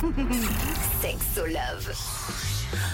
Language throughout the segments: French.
Sexo Love.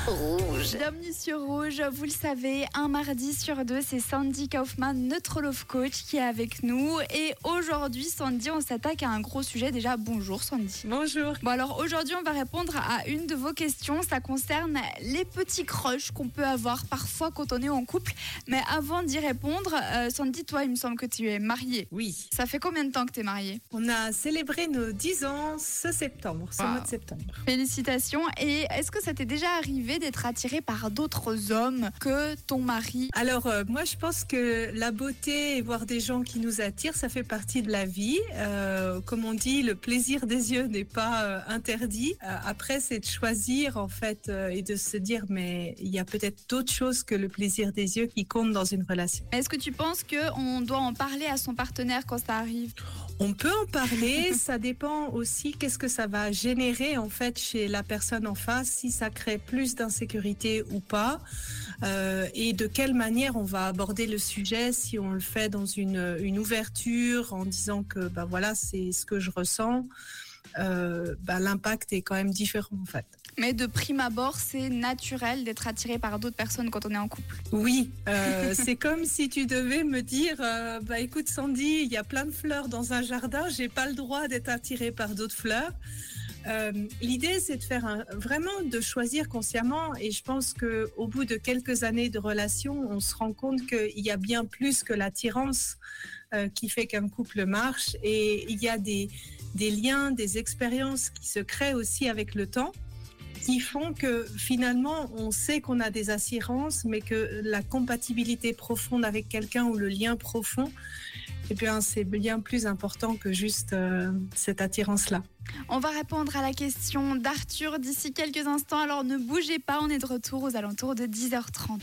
Rouge. Bienvenue sur Rouge. Vous le savez, un mardi sur deux, c'est Sandy Kaufman, notre love coach, qui est avec nous. Et aujourd'hui, Sandy, on s'attaque à un gros sujet. Déjà, bonjour Sandy. Bonjour. Bon, alors aujourd'hui, on va répondre à une de vos questions. Ça concerne les petits crushs qu'on peut avoir parfois quand on est en couple. Mais avant d'y répondre, euh, Sandy, toi, il me semble que tu es mariée. Oui. Ça fait combien de temps que tu es mariée? On a célébré nos 10 ans ce septembre, ce Wow. mois de septembre. Félicitations. Et est-ce que ça t'est déjà arrivé d'être attiré par d'autres hommes que ton mari Alors, euh, moi, je pense que la beauté et voir des gens qui nous attirent, ça fait partie de la vie. Euh, comme on dit, le plaisir des yeux n'est pas euh, interdit. Après, c'est de choisir, en fait, et de se dire, mais il y a peut-être d'autres choses que le plaisir des yeux qui comptent dans une relation. Est-ce que tu penses qu'on doit en parler à son partenaire quand ça arrive? On peut en parler, ça dépend aussi qu'est-ce que ça va générer en fait chez la personne en face, si ça crée plus d'insécurité ou pas, euh, et de quelle manière on va aborder le sujet, si on le fait dans une, une ouverture en disant que bah voilà c'est ce que je ressens, euh, bah, l'impact est quand même différent en fait. Mais de prime abord, c'est naturel d'être attiré par d'autres personnes quand on est en couple. Oui, euh, c'est comme si tu devais me dire, euh, bah écoute Sandy, il y a plein de fleurs dans un jardin, j'ai pas le droit d'être attirée par d'autres fleurs. Euh, L'idée, c'est de faire un, vraiment de choisir consciemment, et je pense que au bout de quelques années de relation, on se rend compte qu'il y a bien plus que l'attirance qui fait qu'un couple marche, et il y a des des liens, des expériences qui se créent aussi avec le temps qui font que finalement on sait qu'on a des assurances, mais que la compatibilité profonde avec quelqu'un ou le lien profond, eh bien c'est bien plus important que juste euh, cette attirance-là. On va répondre à la question d'Arthur d'ici quelques instants, alors ne bougez pas, on est de retour aux alentours de 10h30.